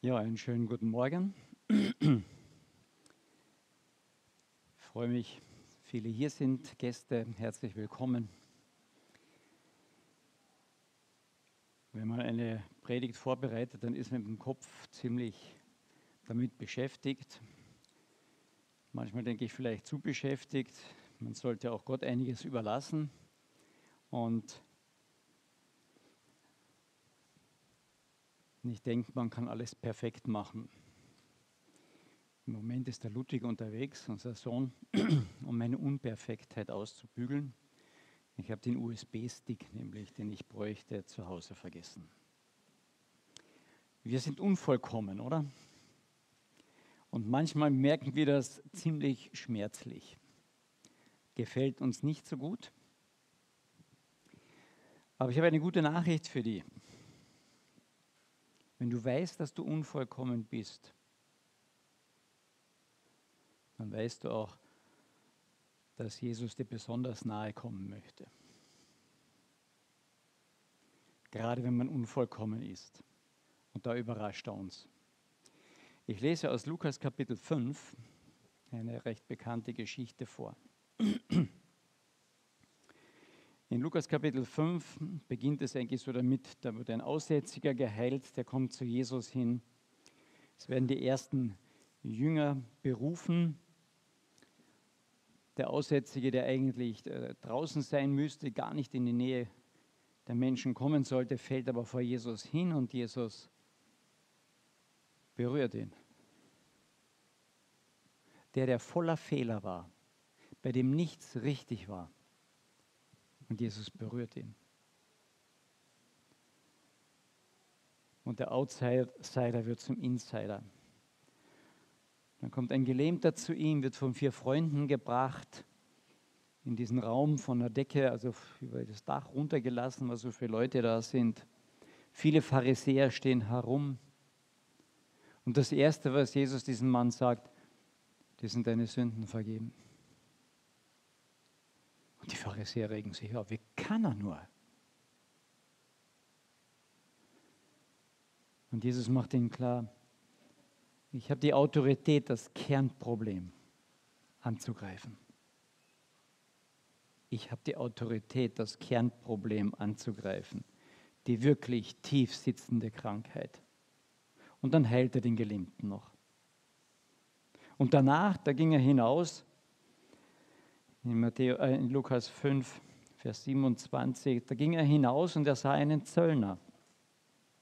Ja, einen schönen guten Morgen. Ich freue mich, viele hier sind, Gäste, herzlich willkommen. Wenn man eine Predigt vorbereitet, dann ist man mit dem Kopf ziemlich damit beschäftigt. Manchmal denke ich vielleicht zu beschäftigt. Man sollte auch Gott einiges überlassen. Und nicht denkt, man kann alles perfekt machen. Im Moment ist der Ludwig unterwegs, unser Sohn, um meine Unperfektheit auszubügeln. Ich habe den USB-Stick nämlich, den ich bräuchte, zu Hause vergessen. Wir sind unvollkommen, oder? Und manchmal merken wir das ziemlich schmerzlich. Gefällt uns nicht so gut. Aber ich habe eine gute Nachricht für die. Wenn du weißt, dass du unvollkommen bist, dann weißt du auch, dass Jesus dir besonders nahe kommen möchte. Gerade wenn man unvollkommen ist. Und da überrascht er uns. Ich lese aus Lukas Kapitel 5 eine recht bekannte Geschichte vor. In Lukas Kapitel 5 beginnt es eigentlich so damit, da wird ein Aussätziger geheilt, der kommt zu Jesus hin. Es werden die ersten Jünger berufen. Der Aussätzige, der eigentlich äh, draußen sein müsste, gar nicht in die Nähe der Menschen kommen sollte, fällt aber vor Jesus hin und Jesus berührt ihn. Der, der voller Fehler war, bei dem nichts richtig war, und Jesus berührt ihn. Und der Outsider wird zum Insider. Dann kommt ein Gelähmter zu ihm, wird von vier Freunden gebracht, in diesen Raum von der Decke, also über das Dach runtergelassen, weil so viele Leute da sind. Viele Pharisäer stehen herum. Und das Erste, was Jesus diesem Mann sagt, die sind deine Sünden vergeben. Die Pharisäer regen sich auf. Wie kann er nur? Und Jesus macht ihnen klar, ich habe die Autorität, das Kernproblem anzugreifen. Ich habe die Autorität, das Kernproblem anzugreifen, die wirklich tief sitzende Krankheit. Und dann heilt er den Gelähmten noch. Und danach, da ging er hinaus in, Matthäus, äh, in Lukas 5, Vers 27, da ging er hinaus und er sah einen Zöllner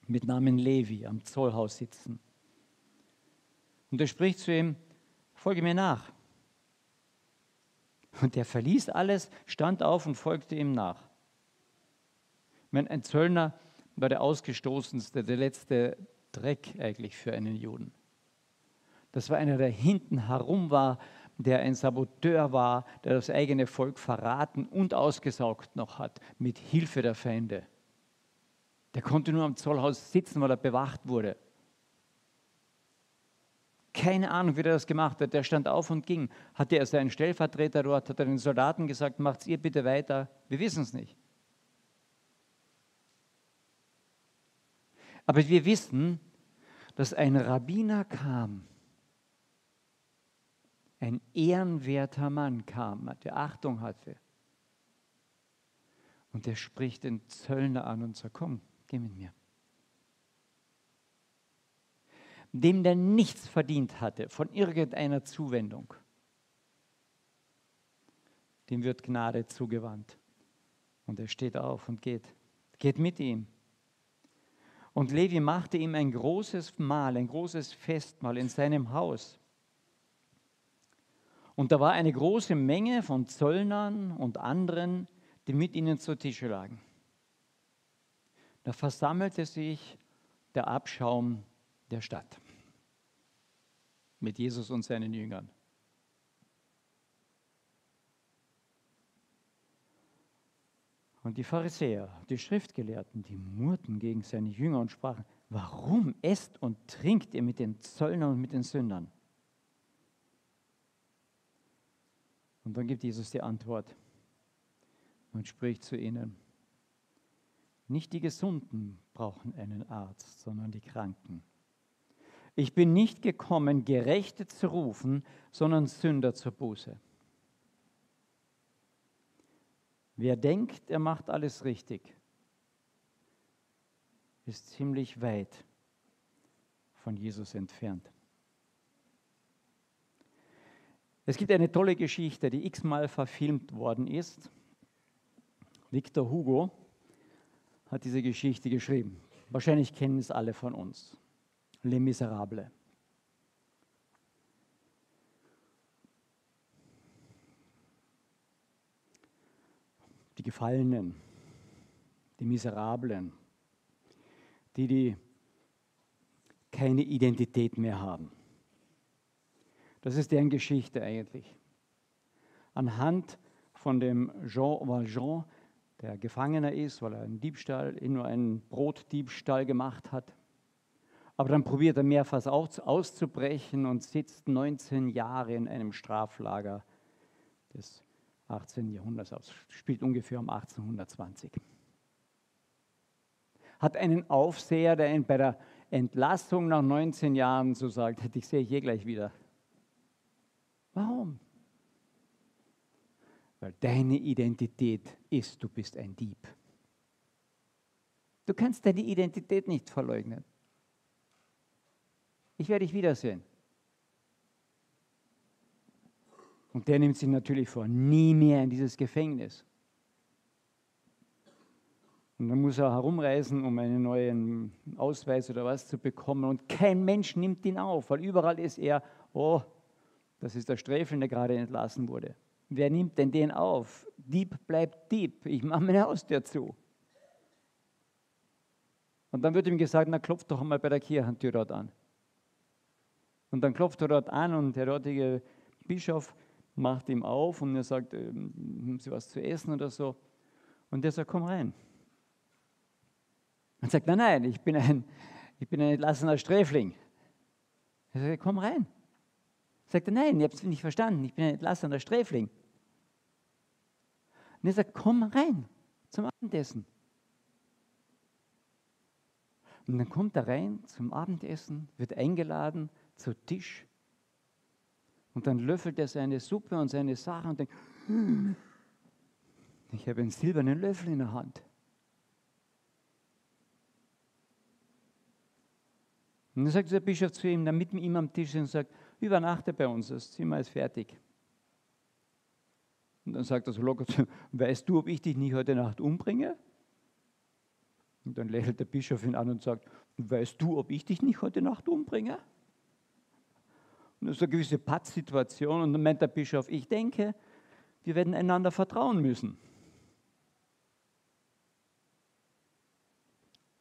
mit Namen Levi am Zollhaus sitzen. Und er spricht zu ihm, folge mir nach. Und er verließ alles, stand auf und folgte ihm nach. Meine, ein Zöllner war der ausgestoßenste, der letzte Dreck eigentlich für einen Juden. Das war einer, der hinten herum war, der ein Saboteur war, der das eigene Volk verraten und ausgesaugt noch hat, mit Hilfe der Feinde. Der konnte nur am Zollhaus sitzen, weil er bewacht wurde. Keine Ahnung, wie der das gemacht hat. Der stand auf und ging. Hatte er seinen Stellvertreter dort, hat er den Soldaten gesagt, macht's ihr bitte weiter. Wir wissen es nicht. Aber wir wissen, dass ein Rabbiner kam, ein ehrenwerter Mann kam, der Achtung hatte. Und der spricht den Zöllner an und sagt, komm, geh mit mir. Dem der nichts verdient hatte von irgendeiner Zuwendung, dem wird Gnade zugewandt. Und er steht auf und geht, geht mit ihm. Und Levi machte ihm ein großes Mahl, ein großes Festmahl in seinem Haus. Und da war eine große Menge von Zöllnern und anderen, die mit ihnen zu Tische lagen. Da versammelte sich der Abschaum der Stadt mit Jesus und seinen Jüngern. Und die Pharisäer, die Schriftgelehrten, die murrten gegen seine Jünger und sprachen, warum esst und trinkt ihr mit den Zöllnern und mit den Sündern? Und dann gibt Jesus die Antwort und spricht zu ihnen, nicht die Gesunden brauchen einen Arzt, sondern die Kranken. Ich bin nicht gekommen, Gerechte zu rufen, sondern Sünder zur Buße. Wer denkt, er macht alles richtig, ist ziemlich weit von Jesus entfernt. Es gibt eine tolle Geschichte, die x-mal verfilmt worden ist. Victor Hugo hat diese Geschichte geschrieben. Wahrscheinlich kennen es alle von uns. Les Miserables. Die Gefallenen, die Miserablen, die, die keine Identität mehr haben. Das ist deren Geschichte eigentlich. Anhand von dem Jean Valjean, der Gefangener ist, weil er einen Diebstahl, nur einen Brotdiebstahl gemacht hat. Aber dann probiert er mehrfach auszubrechen und sitzt 19 Jahre in einem Straflager des 18. Jahrhunderts aus. Spielt ungefähr um 1820. Hat einen Aufseher, der ihn bei der Entlassung nach 19 Jahren so sagt, ich sehe hier gleich wieder. Warum? Weil deine Identität ist, du bist ein Dieb. Du kannst deine Identität nicht verleugnen. Ich werde dich wiedersehen. Und der nimmt sich natürlich vor, nie mehr in dieses Gefängnis. Und dann muss er herumreisen, um einen neuen Ausweis oder was zu bekommen. Und kein Mensch nimmt ihn auf, weil überall ist er, oh, das ist der Sträfling, der gerade entlassen wurde. Wer nimmt denn den auf? Dieb bleibt Dieb. Ich mache meine Haustür zu. Und dann wird ihm gesagt, na klopft doch einmal bei der Kirchentür dort an. Und dann klopft er dort an und der dortige Bischof macht ihm auf und er sagt, ähm, haben Sie was zu essen oder so? Und der sagt, komm rein. Und sagt, nein, nein, ich bin ein, ich bin ein entlassener Sträfling. Er sagt, komm rein. Sagt er, nein, ihr habt es nicht verstanden, ich bin ein entlassener Sträfling. Und er sagt, komm rein zum Abendessen. Und dann kommt er rein zum Abendessen, wird eingeladen zu Tisch. Und dann löffelt er seine Suppe und seine Sachen und denkt, hm, ich habe einen silbernen Löffel in der Hand. Und dann sagt der Bischof zu ihm, der mit ihm am Tisch ist und sagt, übernachte bei uns, das Zimmer ist fertig. Und dann sagt er so locker, weißt du, ob ich dich nicht heute Nacht umbringe? Und dann lächelt der Bischof ihn an und sagt, weißt du, ob ich dich nicht heute Nacht umbringe? Und das ist eine gewisse Pattsituation und dann meint der Bischof, ich denke, wir werden einander vertrauen müssen.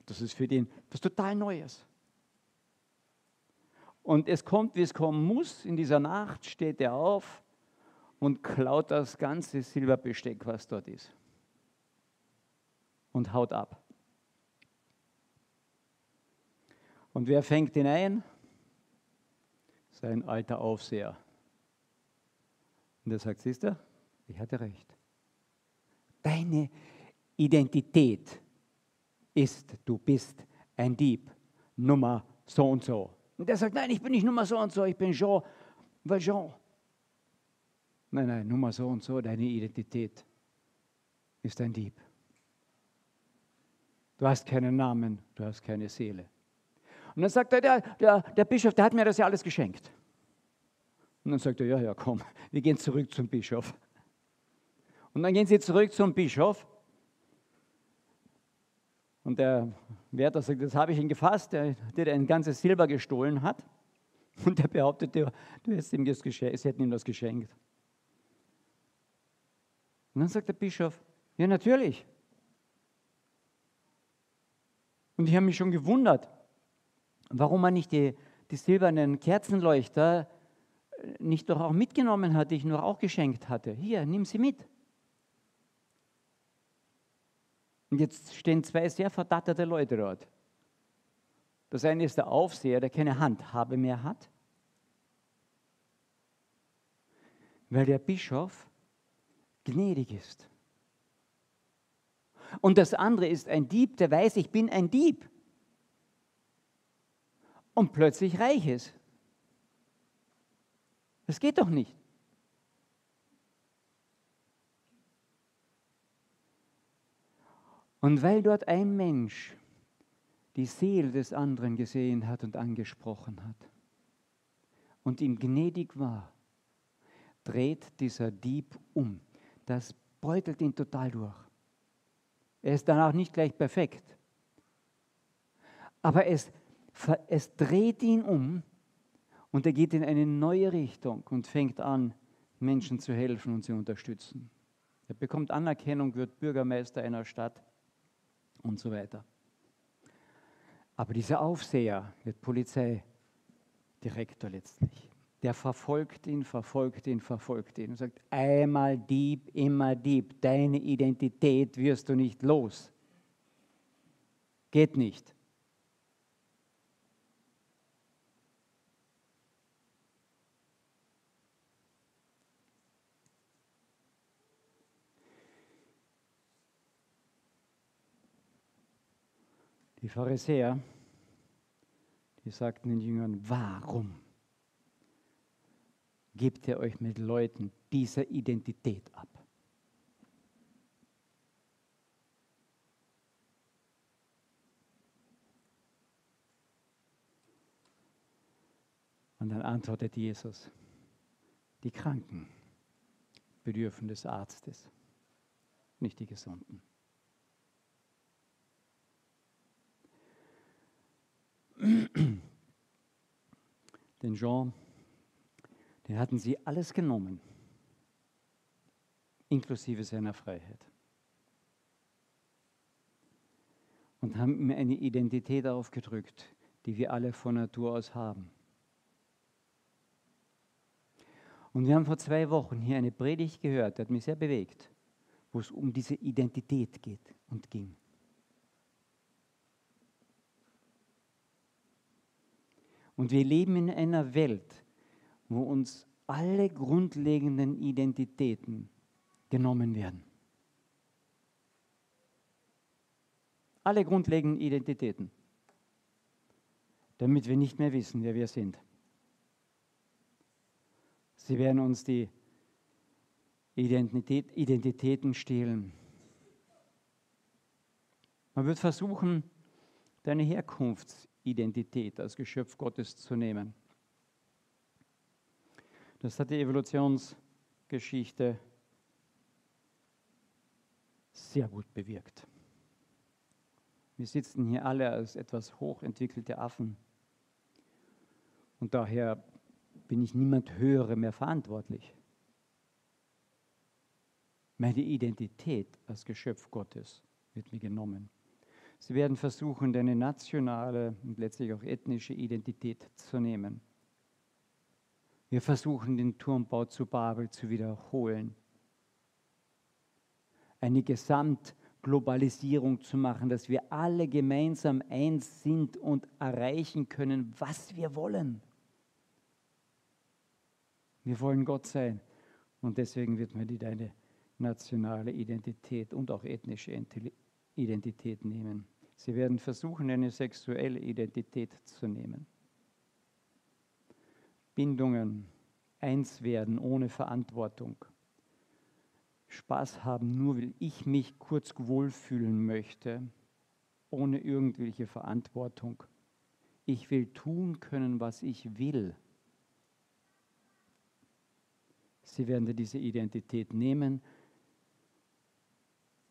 Das ist für den was total Neues. Und es kommt, wie es kommen muss. In dieser Nacht steht er auf und klaut das ganze Silberbesteck, was dort ist. Und haut ab. Und wer fängt ihn ein? Sein alter Aufseher. Und er sagt, siehst du, ich hatte recht. Deine Identität ist, du bist ein Dieb, Nummer so und so. Und der sagt, nein, ich bin nicht Nummer so und so, ich bin Jean Valjean. Nein, nein, Nummer so und so, deine Identität ist ein Dieb. Du hast keinen Namen, du hast keine Seele. Und dann sagt er, der, der, der Bischof, der hat mir das ja alles geschenkt. Und dann sagt er, ja, ja, komm, wir gehen zurück zum Bischof. Und dann gehen sie zurück zum Bischof und der Wärter sagt, das habe ich ihn gefasst, der, der ein ganzes Silber gestohlen hat. Und der behauptet, du hättest ihm das geschenkt, sie hätten ihm das geschenkt. Und dann sagt der Bischof, ja natürlich. Und ich habe mich schon gewundert, warum man nicht die, die silbernen Kerzenleuchter nicht doch auch mitgenommen hat, die ich nur auch geschenkt hatte. Hier, nimm sie mit. Und jetzt stehen zwei sehr verdatterte Leute dort. Das eine ist der Aufseher, der keine Handhabe mehr hat, weil der Bischof gnädig ist. Und das andere ist ein Dieb, der weiß, ich bin ein Dieb. und plötzlich reich ist. Das geht doch nicht. Und weil dort ein Mensch die Seele des anderen gesehen hat und angesprochen hat und ihm gnädig war, dreht dieser Dieb um. Das beutelt ihn total durch. Er ist danach nicht gleich perfekt, aber es, es dreht ihn um und er geht in eine neue Richtung und fängt an, Menschen zu helfen und zu unterstützen. Er bekommt Anerkennung, wird Bürgermeister einer Stadt und so weiter. Aber dieser Aufseher wird Polizeidirektor letztlich. Der verfolgt ihn, verfolgt ihn, verfolgt ihn und sagt, einmal Dieb, immer Dieb, deine Identität wirst du nicht los. Geht nicht. Die Pharisäer, die sagten den Jüngern, warum gebt ihr euch mit Leuten dieser Identität ab? Und dann antwortet Jesus, die Kranken bedürfen des Arztes, nicht die Gesunden. Den Jean, den hatten sie alles genommen, inklusive seiner Freiheit. Und haben ihm eine Identität aufgedrückt, die wir alle von Natur aus haben. Und wir haben vor zwei Wochen hier eine Predigt gehört, die hat mich sehr bewegt, wo es um diese Identität geht und ging. Und wir leben in einer Welt, wo uns alle grundlegenden Identitäten genommen werden. Alle grundlegenden Identitäten, damit wir nicht mehr wissen, wer wir sind. Sie werden uns die Identität, Identitäten stehlen. Man wird versuchen, deine Herkunft Identität als Geschöpf Gottes zu nehmen. Das hat die Evolutionsgeschichte sehr gut bewirkt. Wir sitzen hier alle als etwas hochentwickelte Affen und daher bin ich niemand Höhere mehr verantwortlich. Meine Identität als Geschöpf Gottes wird mir genommen. Sie werden versuchen, deine nationale und letztlich auch ethnische Identität zu nehmen. Wir versuchen, den Turmbau zu Babel zu wiederholen. Eine Gesamtglobalisierung zu machen, dass wir alle gemeinsam eins sind und erreichen können, was wir wollen. Wir wollen Gott sein. Und deswegen wird mir die deine nationale Identität und auch ethnische Identität nehmen. Sie werden versuchen, eine sexuelle Identität zu nehmen. Bindungen, eins werden ohne Verantwortung. Spaß haben, nur weil ich mich kurz wohlfühlen möchte, ohne irgendwelche Verantwortung. Ich will tun können, was ich will. Sie werden diese Identität nehmen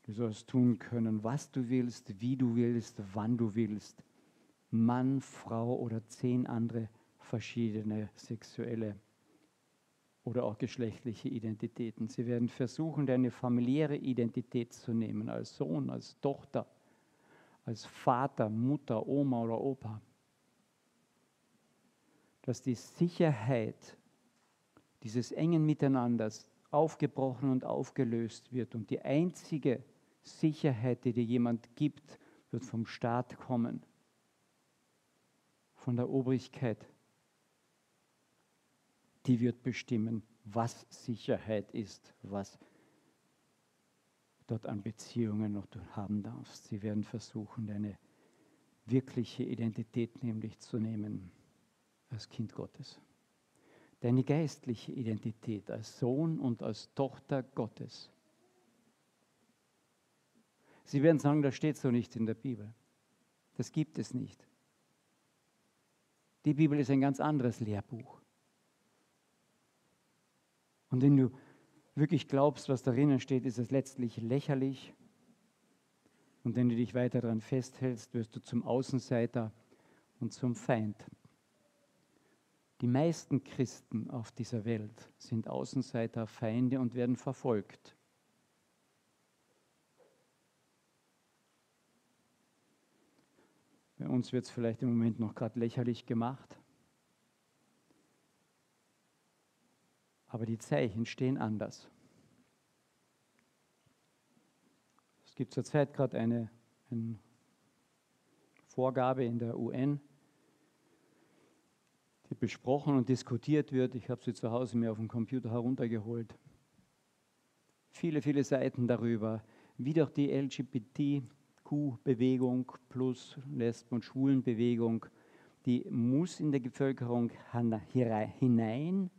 Du sollst tun können, was du willst, wie du willst, wann du willst. Mann, Frau oder zehn andere verschiedene sexuelle oder auch geschlechtliche Identitäten. Sie werden versuchen, deine familiäre Identität zu nehmen, als Sohn, als Tochter, als Vater, Mutter, Oma oder Opa. Dass die Sicherheit dieses engen Miteinanders aufgebrochen und aufgelöst wird und die einzige Sicherheit, die dir jemand gibt, wird vom Staat kommen, von der Obrigkeit. Die wird bestimmen, was Sicherheit ist, was dort an Beziehungen noch du haben darfst. Sie werden versuchen, deine wirkliche Identität nämlich zu nehmen als Kind Gottes. Deine geistliche Identität als Sohn und als Tochter Gottes. Sie werden sagen, das steht so nicht in der Bibel. Das gibt es nicht. Die Bibel ist ein ganz anderes Lehrbuch. Und wenn du wirklich glaubst, was darin steht, ist es letztlich lächerlich. Und wenn du dich weiter daran festhältst, wirst du zum Außenseiter und zum Feind. Die meisten Christen auf dieser Welt sind Außenseiter, Feinde und werden verfolgt. Uns wird es vielleicht im Moment noch gerade lächerlich gemacht. Aber die Zeichen stehen anders. Es gibt zurzeit gerade eine, eine Vorgabe in der UN, die besprochen und diskutiert wird. Ich habe sie zu Hause mir auf dem Computer heruntergeholt. Viele, viele Seiten darüber, wie doch die LGBTQ-Bewegung plus Lesben- und Schwulenbewegung, die muss in der Bevölkerung hinein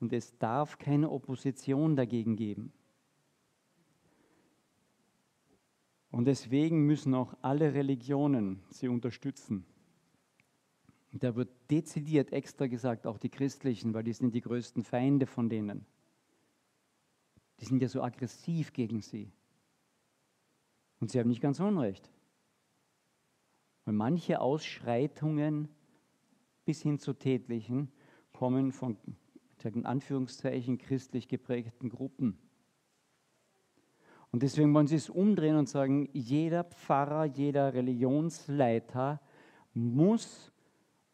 und es darf keine Opposition dagegen geben. Und deswegen müssen auch alle Religionen sie unterstützen. Da wird dezidiert extra gesagt, auch die christlichen, weil die sind die größten Feinde von denen. Die sind ja so aggressiv gegen sie. Und sie haben nicht ganz Unrecht. Weil manche Ausschreitungen bis hin zu tätlichen kommen von in Anführungszeichen christlich geprägten Gruppen. Und deswegen wollen sie es umdrehen und sagen, jeder Pfarrer, jeder Religionsleiter muss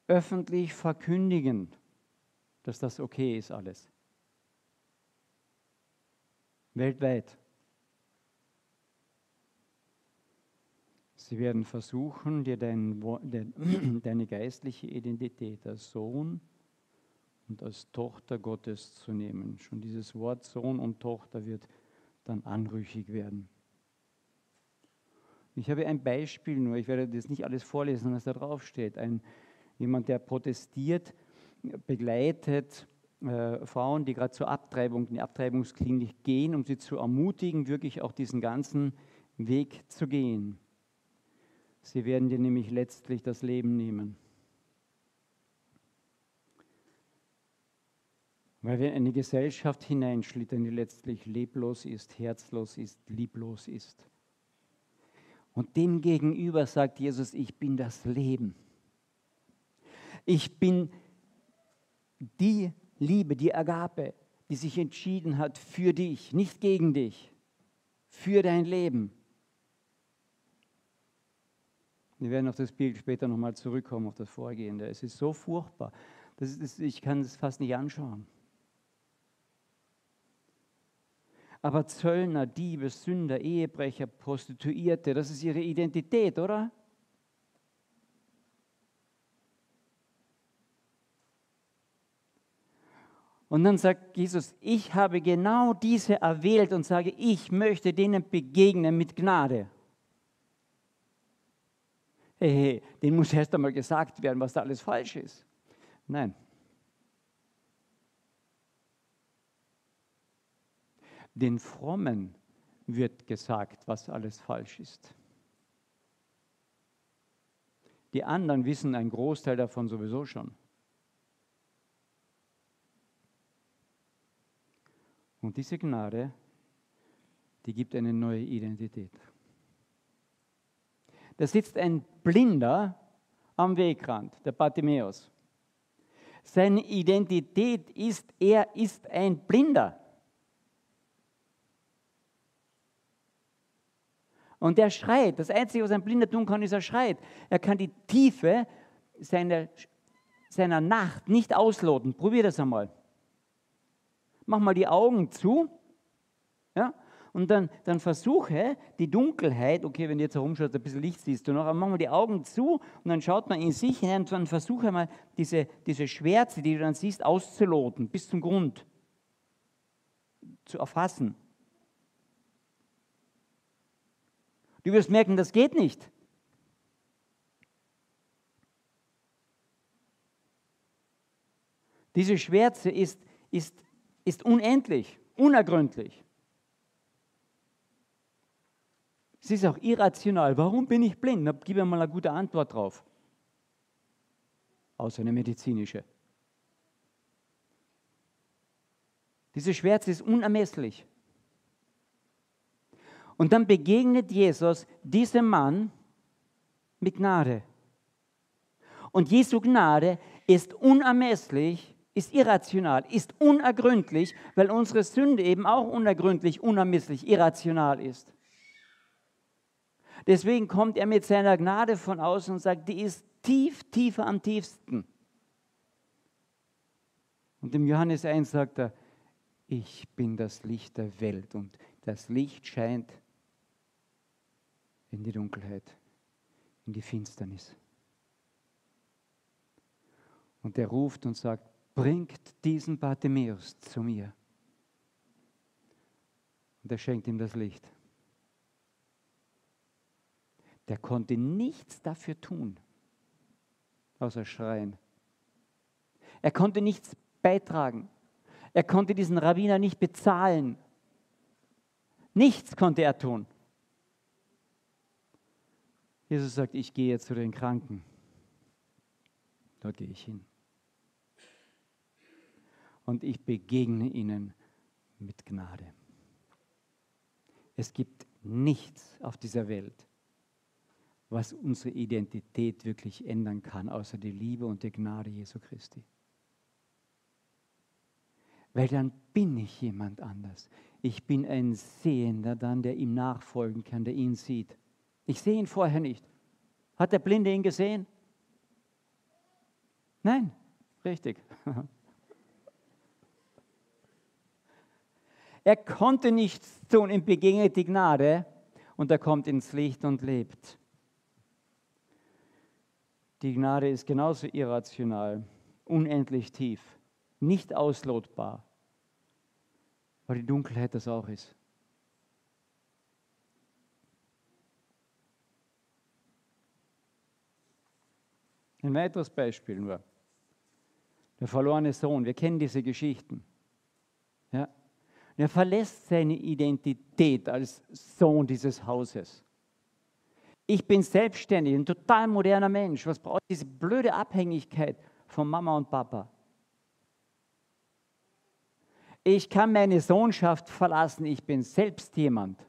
öffentlich verkündigen, dass das okay ist alles. Weltweit. Sie werden versuchen, dir dein, deine geistliche Identität als Sohn und als Tochter Gottes zu nehmen. Schon dieses Wort Sohn und Tochter wird dann anrüchig werden. Ich habe ein Beispiel nur, ich werde das nicht alles vorlesen, was da drauf steht. Ein, jemand, der protestiert, begleitet äh, Frauen, die gerade zur Abtreibung, in die Abtreibungsklinik gehen, um sie zu ermutigen, wirklich auch diesen ganzen Weg zu gehen. Sie werden dir nämlich letztlich das Leben nehmen. Weil wir in eine Gesellschaft hineinschlittern, die letztlich leblos ist, herzlos ist, lieblos ist. Und dem gegenüber sagt Jesus, ich bin das Leben. Ich bin die Liebe, die Agape, die sich entschieden hat für dich, nicht gegen dich, für dein Leben. Wir werden auf das Bild später nochmal zurückkommen, auf das Vorgehende. Es ist so furchtbar, das ist, ich kann es fast nicht anschauen. Aber Zöllner, Diebe, Sünder, Ehebrecher, Prostituierte, das ist ihre Identität, oder? Und dann sagt Jesus, ich habe genau diese erwählt und sage, ich möchte denen begegnen mit Gnade. Hey, hey, denen muss erst einmal gesagt werden, was da alles falsch ist. Nein, Den Frommen wird gesagt, was alles falsch ist. Die anderen wissen einen Großteil davon sowieso schon. Und diese Gnade, die gibt eine neue Identität. Da sitzt ein Blinder am Wegrand, der Bartimäus. Seine Identität ist, er ist ein Blinder. Und der schreit. Das Einzige, was ein Blinder tun kann, ist, er schreit. Er kann die Tiefe seiner, seiner Nacht nicht ausloten. Probier das einmal. Mach mal die Augen zu. Ja? Und dann, dann versuche die Dunkelheit, okay, wenn du jetzt herumschaust, ein bisschen Licht siehst du noch, aber mach mal die Augen zu und dann schaut man in sich hinein und dann versuche mal diese, diese Schwärze, die du dann siehst, auszuloten, bis zum Grund zu erfassen. Du wirst merken, das geht nicht. Diese Schwärze ist, ist, ist unendlich, unergründlich. Es ist auch irrational. Warum bin ich blind? Da gib mir mal eine gute Antwort drauf. Außer eine medizinische. Diese Schwärze ist unermesslich. Und dann begegnet Jesus diesem Mann mit Gnade. Und Jesu Gnade ist unermesslich, ist irrational, ist unergründlich, weil unsere Sünde eben auch unergründlich, unermesslich, irrational ist. Deswegen kommt er mit seiner Gnade von außen und sagt, die ist tief, tiefer am tiefsten. Und im Johannes 1 sagt er, ich bin das Licht der Welt und das Licht scheint in die Dunkelheit, in die Finsternis. Und er ruft und sagt, bringt diesen Bartimäus zu mir. Und er schenkt ihm das Licht. Der konnte nichts dafür tun, außer schreien. Er konnte nichts beitragen. Er konnte diesen Rabbiner nicht bezahlen. Nichts konnte er tun. Jesus sagt, ich gehe zu den Kranken. Dort gehe ich hin. Und ich begegne ihnen mit Gnade. Es gibt nichts auf dieser Welt, was unsere Identität wirklich ändern kann, außer die Liebe und die Gnade Jesu Christi. Weil dann bin ich jemand anders. Ich bin ein Sehender dann, der ihm nachfolgen kann, der ihn sieht. Ich sehe ihn vorher nicht. Hat der Blinde ihn gesehen? Nein, richtig. Er konnte nichts tun, ihm begegnet die Gnade und er kommt ins Licht und lebt. Die Gnade ist genauso irrational, unendlich tief, nicht auslotbar, weil die Dunkelheit das auch ist. Ein weiteres Beispiel nur. Der verlorene Sohn, wir kennen diese Geschichten. Ja? Er verlässt seine Identität als Sohn dieses Hauses. Ich bin selbstständig, ein total moderner Mensch. Was braucht diese blöde Abhängigkeit von Mama und Papa? Ich kann meine Sohnschaft verlassen, ich bin selbst jemand.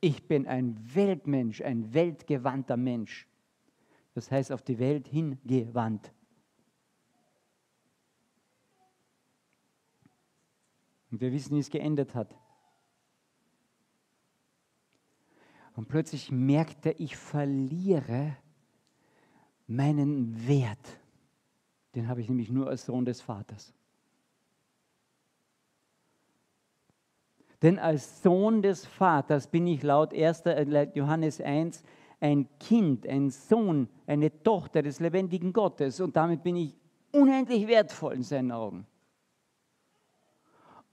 Ich bin ein Weltmensch, ein weltgewandter Mensch das heißt auf die Welt hingewandt. Und wir wissen, wie es geendet hat. Und plötzlich merkt er, ich verliere meinen Wert. Den habe ich nämlich nur als Sohn des Vaters. Denn als Sohn des Vaters bin ich laut 1. Äh, Johannes 1 ein Kind, ein Sohn, eine Tochter des lebendigen Gottes und damit bin ich unendlich wertvoll in seinen Augen.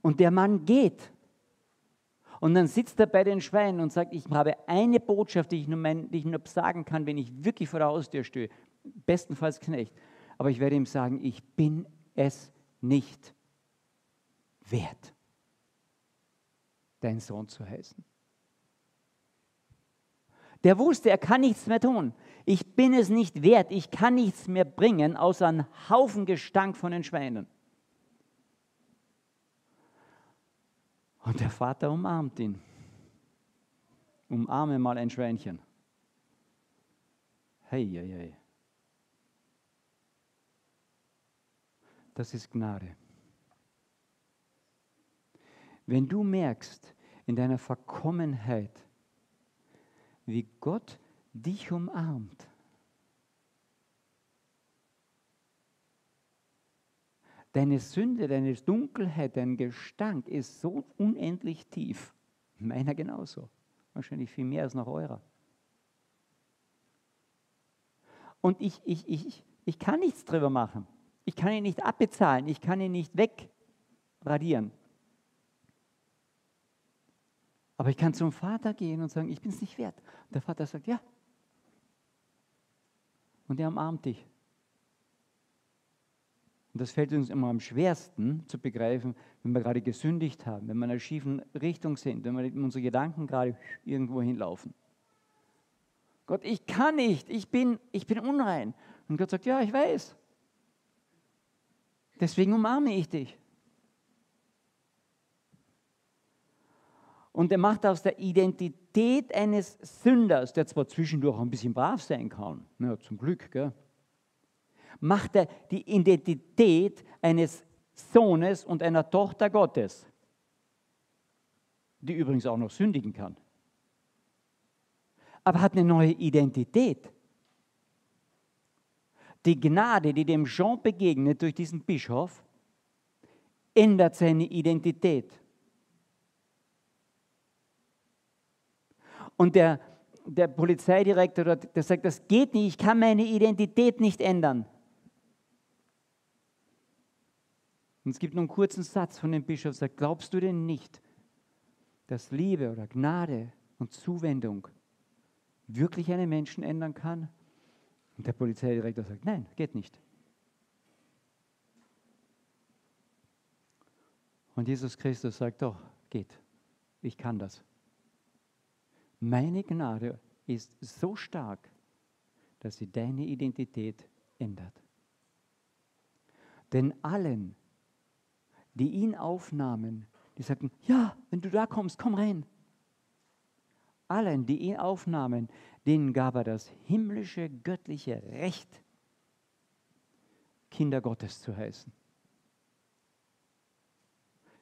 Und der Mann geht. Und dann sitzt er bei den Schweinen und sagt, ich habe eine Botschaft, die ich nur, mein, die ich nur sagen kann, wenn ich wirklich vor der Haustür stehe. Bestenfalls Knecht. Aber ich werde ihm sagen, ich bin es nicht wert, dein Sohn zu heißen. Der wusste, er kann nichts mehr tun. Ich bin es nicht wert, ich kann nichts mehr bringen, außer einen Haufen Gestank von den Schweinen. Und der Vater umarmt ihn. Umarme mal ein Schweinchen. Hey, hey, hey. Das ist Gnade. Wenn du merkst in deiner Verkommenheit, wie Gott dich umarmt. Deine Sünde, deine Dunkelheit, dein Gestank ist so unendlich tief. Meiner genauso. Wahrscheinlich viel mehr als noch eurer. Und ich, ich, ich, ich kann nichts drüber machen. Ich kann ihn nicht abbezahlen. Ich kann ihn nicht wegradieren. Aber ich kann zum Vater gehen und sagen, ich bin es nicht wert. Und der Vater sagt, ja. Und er umarmt dich. Und das fällt uns immer am schwersten zu begreifen, wenn wir gerade gesündigt haben, wenn wir in einer schiefen Richtung sind, wenn wir unsere Gedanken gerade irgendwo hinlaufen. Gott, ich kann nicht, ich bin, ich bin unrein. Und Gott sagt, ja, ich weiß. Deswegen umarme ich dich. Und er macht aus der Identität eines Sünders, der zwar zwischendurch ein bisschen brav sein kann, ja, zum Glück, gell, macht er die Identität eines Sohnes und einer Tochter Gottes, die übrigens auch noch sündigen kann. Aber hat eine neue Identität. Die Gnade, die dem Jean begegnet durch diesen Bischof, ändert seine Identität. Und der, der Polizeidirektor, der sagt, das geht nicht, ich kann meine Identität nicht ändern. Und es gibt nur einen kurzen Satz von dem Bischof, sagt, glaubst du denn nicht, dass Liebe oder Gnade und Zuwendung wirklich einen Menschen ändern kann? Und der Polizeidirektor sagt, nein, geht nicht. Und Jesus Christus sagt, doch, geht. Ich kann das. Meine Gnade ist so stark, dass sie deine Identität ändert. Denn allen, die ihn aufnahmen, die sagten, ja, wenn du da kommst, komm rein. Allen, die ihn aufnahmen, denen gab er das himmlische, göttliche Recht, Kinder Gottes zu heißen.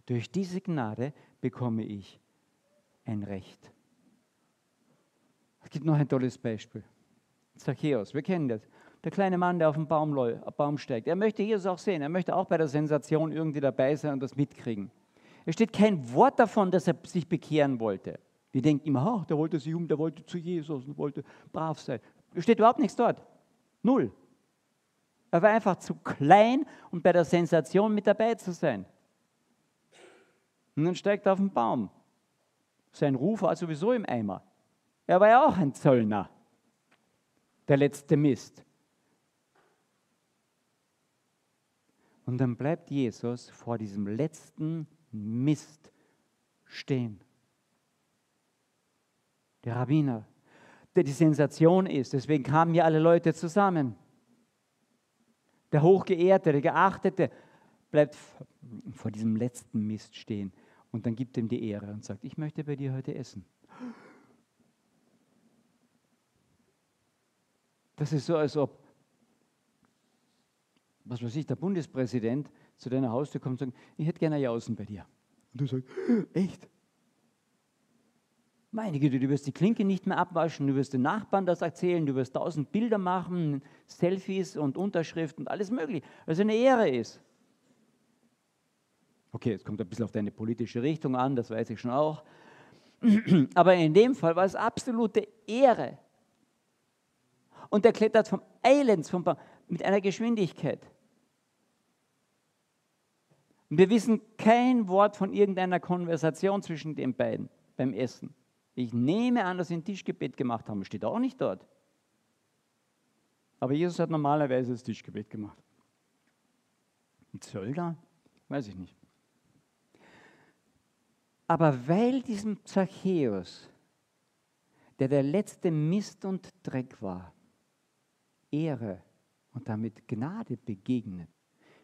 Durch diese Gnade bekomme ich ein Recht. Es gibt noch ein tolles Beispiel. Zachäus, wir kennen das. Der kleine Mann, der auf dem Baum, Baum steigt. Er möchte Jesus auch sehen. Er möchte auch bei der Sensation irgendwie dabei sein und das mitkriegen. Es steht kein Wort davon, dass er sich bekehren wollte. Wir denken immer, ach, der wollte sich um, der wollte zu Jesus und wollte brav sein. Es steht überhaupt nichts dort. Null. Er war einfach zu klein, um bei der Sensation mit dabei zu sein. Und dann steigt er auf den Baum. Sein Ruf war sowieso im Eimer. Er war ja auch ein Zöllner. Der letzte Mist. Und dann bleibt Jesus vor diesem letzten Mist stehen. Der Rabbiner, der die Sensation ist. Deswegen kamen ja alle Leute zusammen. Der Hochgeehrte, der Geachtete bleibt vor diesem letzten Mist stehen. Und dann gibt ihm die Ehre und sagt, ich möchte bei dir heute essen. Das ist so, als ob, was weiß ich, der Bundespräsident zu deiner Haustür kommt und sagt, ich hätte gerne Jausen bei dir. Und du sagst, echt? Meine Güte, du wirst die Klinke nicht mehr abwaschen, du wirst den Nachbarn das erzählen, du wirst tausend Bilder machen, Selfies und Unterschriften und alles mögliche, weil es eine Ehre ist. Okay, es kommt ein bisschen auf deine politische Richtung an, das weiß ich schon auch. Aber in dem Fall war es absolute Ehre und er klettert vom Eilends vom Baum mit einer Geschwindigkeit. Und wir wissen kein Wort von irgendeiner Konversation zwischen den beiden beim Essen. Ich nehme an, dass sie ein Tischgebet gemacht haben. Steht auch nicht dort. Aber Jesus hat normalerweise das Tischgebet gemacht. Ein Zöllner? Weiß ich nicht. Aber weil diesem Zachäus, der der letzte Mist und Dreck war, Ehre und damit Gnade begegnet,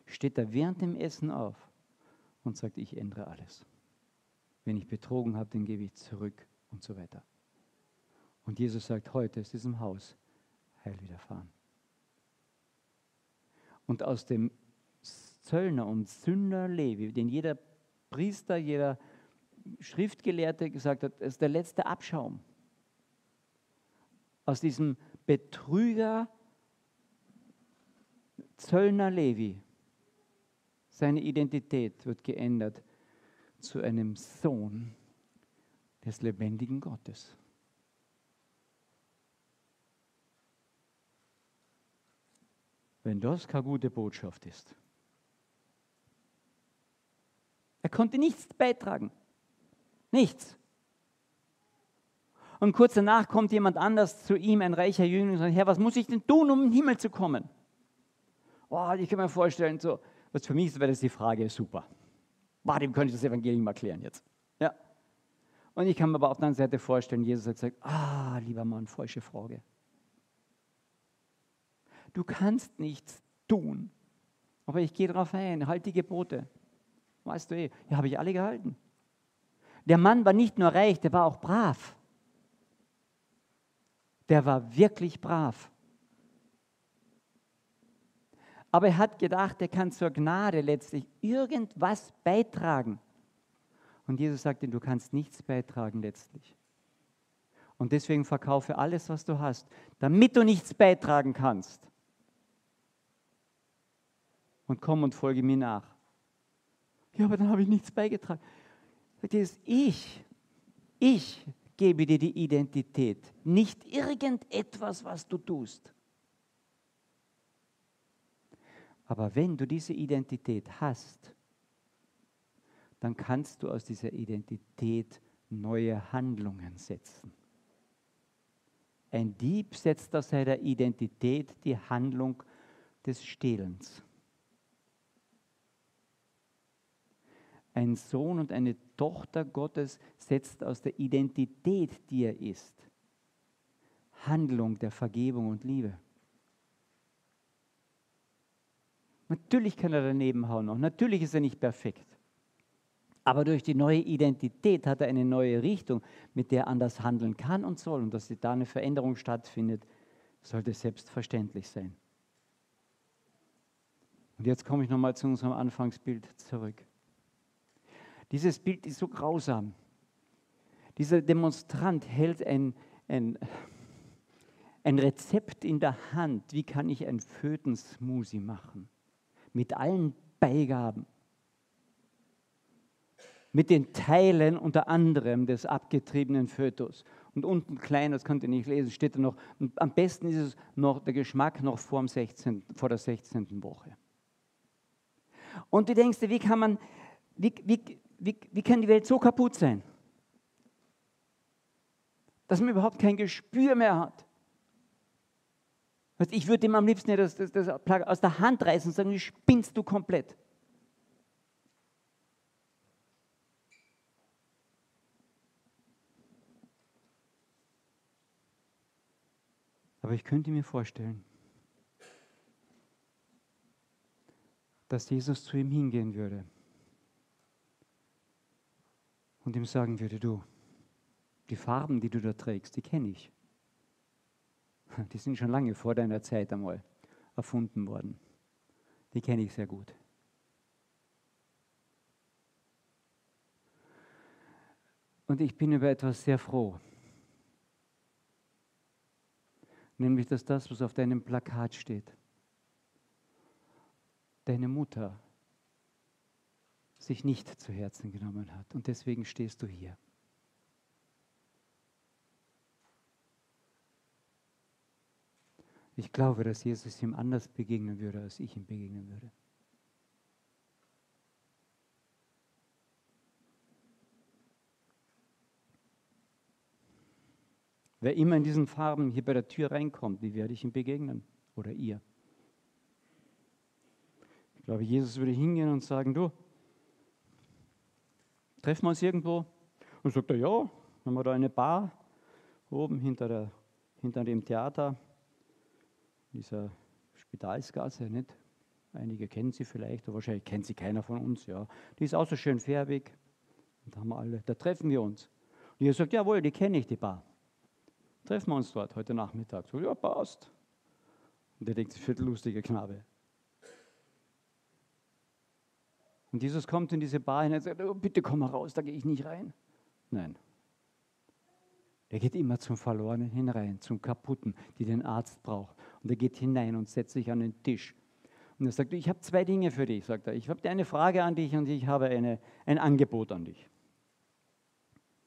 steht er während dem Essen auf und sagt, ich ändere alles. Wenn ich betrogen habe, dann gebe ich zurück und so weiter. Und Jesus sagt, heute ist diesem Haus Heil widerfahren. Und aus dem Zöllner und Sünder Levi, den jeder Priester, jeder Schriftgelehrte gesagt hat, ist der letzte Abschaum. Aus diesem Betrüger Zöllner Levi. Seine Identität wird geändert zu einem Sohn des lebendigen Gottes. Wenn das keine gute Botschaft ist. Er konnte nichts beitragen. Nichts. Und kurz danach kommt jemand anders zu ihm, ein reicher Jüngling, und sagt, Herr, was muss ich denn tun, um in den Himmel zu kommen? Oh, ich kann mir vorstellen, so was für mich wäre das die Frage, super. Boah, dem könnte ich das Evangelium erklären jetzt. Ja. Und ich kann mir aber auf der anderen Seite vorstellen, Jesus hat gesagt, ah, lieber Mann, falsche Frage. Du kannst nichts tun, aber ich gehe darauf ein, halt die Gebote. Weißt du eh, ja, habe ich alle gehalten. Der Mann war nicht nur reich, der war auch brav. Der war wirklich brav. Aber er hat gedacht, er kann zur Gnade letztlich irgendwas beitragen. Und Jesus sagte, du kannst nichts beitragen letztlich. Und deswegen verkaufe alles, was du hast, damit du nichts beitragen kannst. Und komm und folge mir nach. Ja, aber dann habe ich nichts beigetragen. Ich. Ich gebe dir die Identität, nicht irgendetwas, was du tust. Aber wenn du diese Identität hast, dann kannst du aus dieser Identität neue Handlungen setzen. Ein Dieb setzt aus seiner Identität die Handlung des Stehlens. Ein Sohn und eine Tochter Gottes setzt aus der Identität, die er ist, Handlung der Vergebung und Liebe. Natürlich kann er daneben hauen noch, natürlich ist er nicht perfekt. Aber durch die neue Identität hat er eine neue Richtung, mit der er anders handeln kann und soll. Und dass da eine Veränderung stattfindet, sollte selbstverständlich sein. Und jetzt komme ich nochmal zu unserem Anfangsbild zurück. Dieses Bild ist so grausam. Dieser Demonstrant hält ein, ein, ein Rezept in der Hand. Wie kann ich ein Fötensmoothie machen? Mit allen Beigaben. Mit den Teilen unter anderem des abgetriebenen Fötus. Und unten klein, das könnt ihr nicht lesen, steht da noch, am besten ist es noch der Geschmack noch vor, dem 16., vor der 16. Woche. Und du denkst dir, wie kann man, wie, wie, wie, wie kann die Welt so kaputt sein? Dass man überhaupt kein Gespür mehr hat. Ich würde ihm am liebsten das, das, das aus der Hand reißen und sagen, spinnst du komplett? Aber ich könnte mir vorstellen, dass Jesus zu ihm hingehen würde und ihm sagen würde, du, die Farben, die du da trägst, die kenne ich. Die sind schon lange vor deiner Zeit einmal erfunden worden. Die kenne ich sehr gut. Und ich bin über etwas sehr froh. Nämlich, dass das, was auf deinem Plakat steht, deine Mutter sich nicht zu Herzen genommen hat. Und deswegen stehst du hier. Ich glaube, dass Jesus ihm anders begegnen würde, als ich ihm begegnen würde. Wer immer in diesen Farben hier bei der Tür reinkommt, wie werde ich ihm begegnen? Oder ihr? Ich glaube, Jesus würde hingehen und sagen, du, treffen wir uns irgendwo? Und sagt er, ja, haben wir da eine Bar oben hinter, der, hinter dem Theater, dieser Spitalsgasse, nicht? Einige kennen sie vielleicht, aber wahrscheinlich kennt sie keiner von uns, ja. Die ist auch so schön färbig. Und da haben wir alle, da treffen wir uns. Und ihr sagt, jawohl, die kenne ich, die Bar. Treffen wir uns dort heute Nachmittag. So, ja, passt. Und der denkt sich, viertellustige Knabe. Und Jesus kommt in diese Bar hinein und sagt, oh, bitte komm mal raus, da gehe ich nicht rein. Nein. Er geht immer zum Verlorenen hinein, zum Kaputten, die den Arzt braucht. Und er geht hinein und setzt sich an den Tisch. Und er sagt, ich habe zwei Dinge für dich, sagt er. Ich habe eine Frage an dich und ich habe eine, ein Angebot an dich.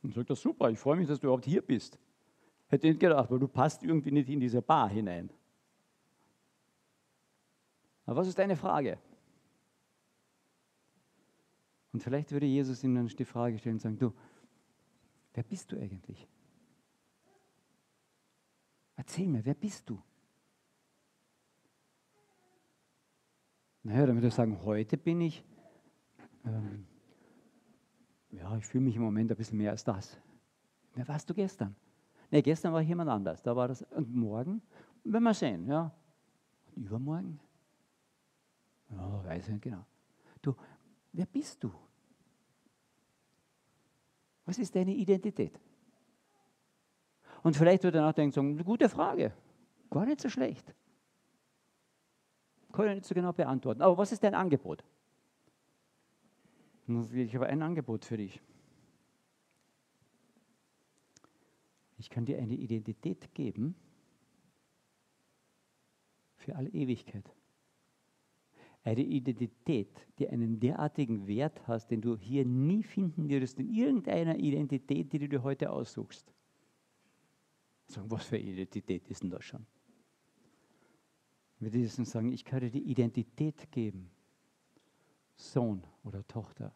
Und sagt er, super, ich freue mich, dass du überhaupt hier bist. Hätte nicht gedacht, weil du passt irgendwie nicht in diese Bar hinein. Aber was ist deine Frage? Und vielleicht würde Jesus ihm dann die Frage stellen und sagen, du, wer bist du eigentlich? Erzähl mir, wer bist du? Naja, damit wir sagen, heute bin ich, ähm, ja, ich fühle mich im Moment ein bisschen mehr als das. Wer warst du gestern? Ne, gestern war jemand anders. Da war das. Und morgen? Werden wir sehen, ja. Und übermorgen? Ja, weiß ich nicht genau. Du, wer bist du? Was ist deine Identität? Und vielleicht wird er nachdenken, sagen, eine gute Frage. Gar nicht so schlecht. Kann ich nicht so genau beantworten. Aber was ist dein Angebot? Ich habe ein Angebot für dich. Ich kann dir eine Identität geben für alle Ewigkeit. Eine Identität, die einen derartigen Wert hast, den du hier nie finden würdest in irgendeiner Identität, die du dir heute aussuchst. Sagen, was für eine Identität ist denn das schon? Wir müssen sagen, ich dir die Identität geben, Sohn oder Tochter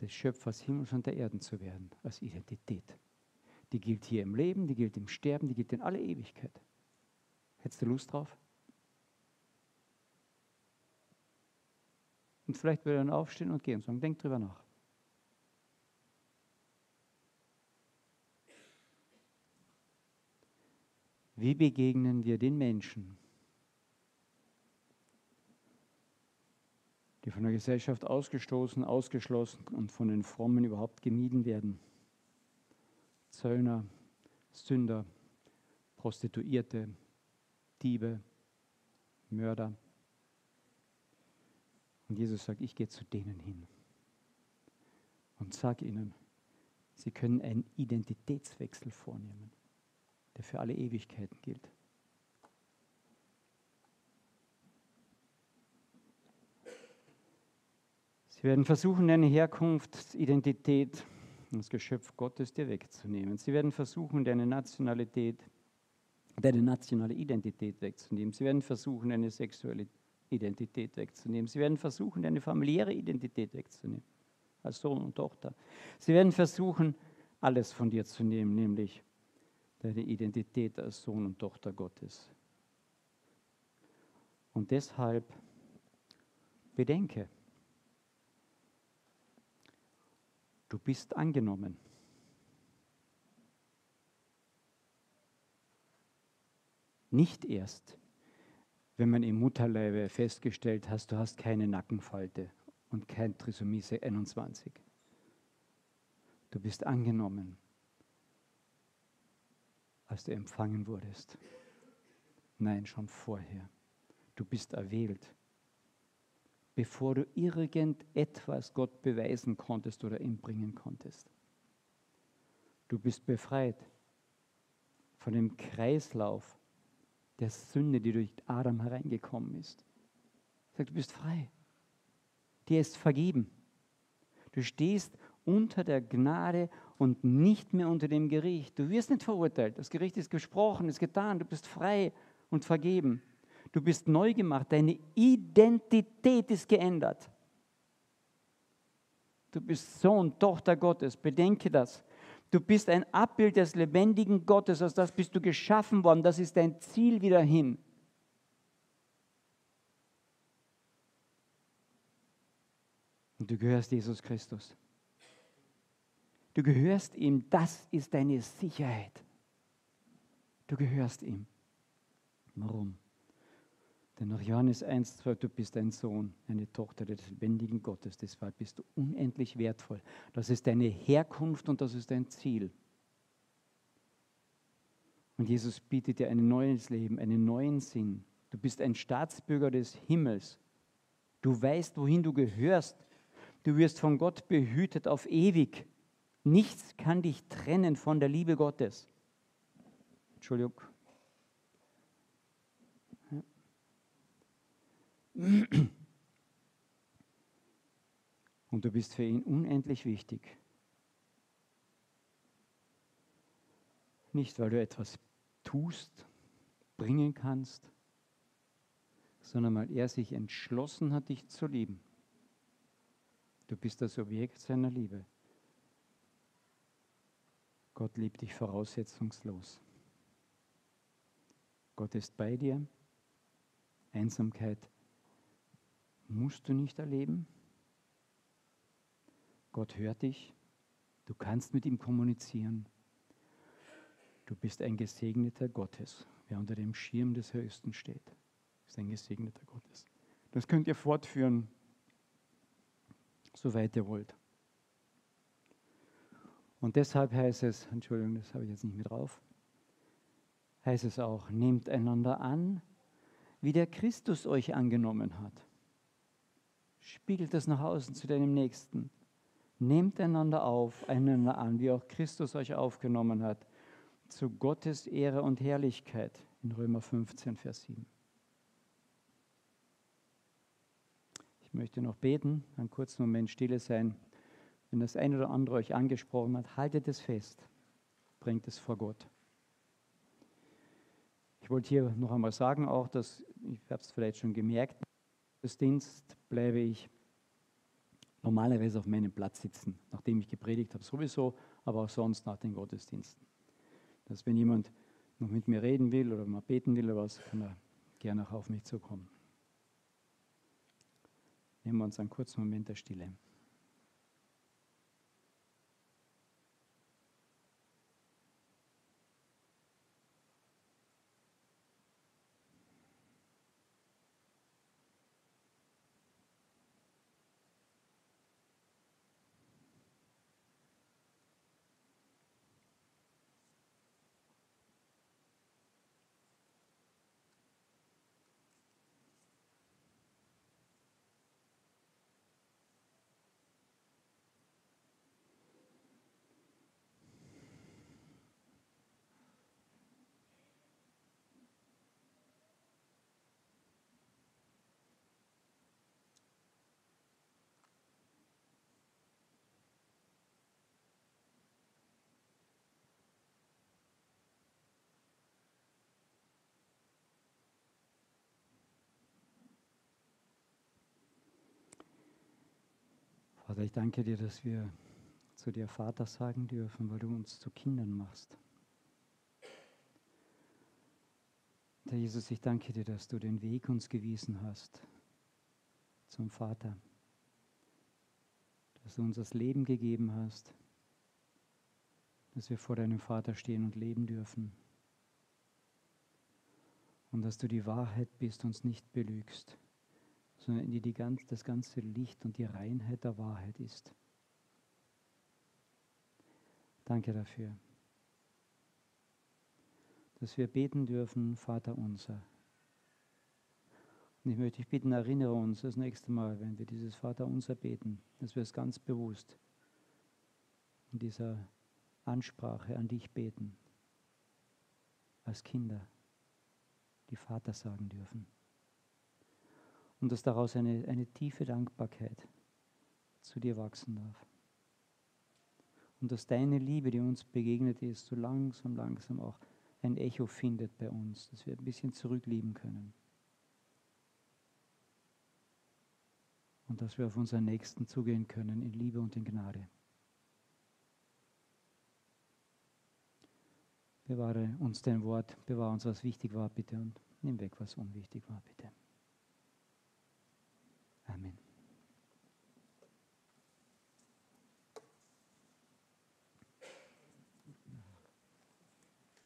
des Schöpfers Himmels und der Erden zu werden, als Identität. Die gilt hier im Leben, die gilt im Sterben, die gilt in alle Ewigkeit. Hättest du Lust drauf? Und vielleicht würde er dann aufstehen und gehen und sagen, denk drüber nach. Wie begegnen wir den Menschen, die von der Gesellschaft ausgestoßen, ausgeschlossen und von den Frommen überhaupt gemieden werden? Zöllner, Sünder, Prostituierte, Diebe, Mörder. Und Jesus sagt, ich gehe zu denen hin und sage ihnen, sie können einen Identitätswechsel vornehmen der für alle Ewigkeiten gilt. Sie werden versuchen, deine Herkunftsidentität, das Geschöpf Gottes dir wegzunehmen. Sie werden versuchen, deine Nationalität, deine nationale Identität wegzunehmen. Sie werden versuchen, deine sexuelle Identität wegzunehmen. Sie werden versuchen, deine familiäre Identität wegzunehmen, als Sohn und Tochter. Sie werden versuchen, alles von dir zu nehmen, nämlich deine Identität als Sohn und Tochter Gottes. Und deshalb bedenke, du bist angenommen. Nicht erst, wenn man im Mutterleibe festgestellt hast, du hast keine Nackenfalte und kein Trisomie 21. Du bist angenommen als du empfangen wurdest. Nein, schon vorher. Du bist erwählt. Bevor du irgendetwas Gott beweisen konntest oder ihm bringen konntest. Du bist befreit von dem Kreislauf der Sünde, die durch Adam hereingekommen ist. Sag, du bist frei. Dir ist vergeben. Du stehst unter der Gnade und nicht mehr unter dem Gericht. Du wirst nicht verurteilt. Das Gericht ist gesprochen, ist getan. Du bist frei und vergeben. Du bist neu gemacht. Deine Identität ist geändert. Du bist Sohn, Tochter Gottes. Bedenke das. Du bist ein Abbild des lebendigen Gottes. Aus das bist du geschaffen worden. Das ist dein Ziel wieder hin. Und du gehörst Jesus Christus. Du gehörst ihm, das ist deine Sicherheit. Du gehörst ihm. Warum? Denn nach Johannes 1, 12, du bist ein Sohn, eine Tochter des lebendigen Gottes. Deshalb bist du unendlich wertvoll. Das ist deine Herkunft und das ist dein Ziel. Und Jesus bietet dir ein neues Leben, einen neuen Sinn. Du bist ein Staatsbürger des Himmels. Du weißt, wohin du gehörst. Du wirst von Gott behütet auf ewig. Nichts kann dich trennen von der Liebe Gottes. Entschuldigung. Und du bist für ihn unendlich wichtig. Nicht, weil du etwas tust, bringen kannst, sondern weil er sich entschlossen hat, dich zu lieben. Du bist das Objekt seiner Liebe. Gott liebt dich voraussetzungslos. Gott ist bei dir. Einsamkeit musst du nicht erleben. Gott hört dich. Du kannst mit ihm kommunizieren. Du bist ein Gesegneter Gottes. Wer unter dem Schirm des Höchsten steht, ist ein Gesegneter Gottes. Das könnt ihr fortführen, soweit ihr wollt. Und deshalb heißt es, Entschuldigung, das habe ich jetzt nicht mit drauf, heißt es auch, nehmt einander an, wie der Christus euch angenommen hat. Spiegelt das nach außen zu deinem Nächsten. Nehmt einander auf, einander an, wie auch Christus euch aufgenommen hat, zu Gottes Ehre und Herrlichkeit in Römer 15, Vers 7. Ich möchte noch beten, einen kurzen Moment stille sein. Wenn das eine oder andere euch angesprochen hat, haltet es fest, bringt es vor Gott. Ich wollte hier noch einmal sagen, auch, dass, ich habe es vielleicht schon gemerkt, des Dienst bleibe ich normalerweise auf meinem Platz sitzen, nachdem ich gepredigt habe, sowieso, aber auch sonst nach den Gottesdiensten. Dass wenn jemand noch mit mir reden will oder mal beten will oder was, kann er gerne auch auf mich zukommen. Nehmen wir uns einen kurzen Moment der Stille. Vater, ich danke dir, dass wir zu dir Vater sagen dürfen, weil du uns zu Kindern machst. Herr Jesus, ich danke dir, dass du den Weg uns gewiesen hast zum Vater, dass du uns das Leben gegeben hast, dass wir vor deinem Vater stehen und leben dürfen und dass du die Wahrheit bist, uns nicht belügst sondern in die, die ganz, das ganze Licht und die Reinheit der Wahrheit ist. Danke dafür, dass wir beten dürfen, Vater unser. Und ich möchte dich bitten, erinnere uns das nächste Mal, wenn wir dieses Vater unser beten, dass wir es ganz bewusst in dieser Ansprache an dich beten, als Kinder, die Vater sagen dürfen und dass daraus eine, eine tiefe Dankbarkeit zu dir wachsen darf. Und dass deine Liebe, die uns begegnet ist, so langsam, langsam auch ein Echo findet bei uns, dass wir ein bisschen zurücklieben können. Und dass wir auf unseren Nächsten zugehen können in Liebe und in Gnade. Bewahre uns dein Wort, bewahre uns, was wichtig war, bitte, und nimm weg, was unwichtig war, bitte. Amen.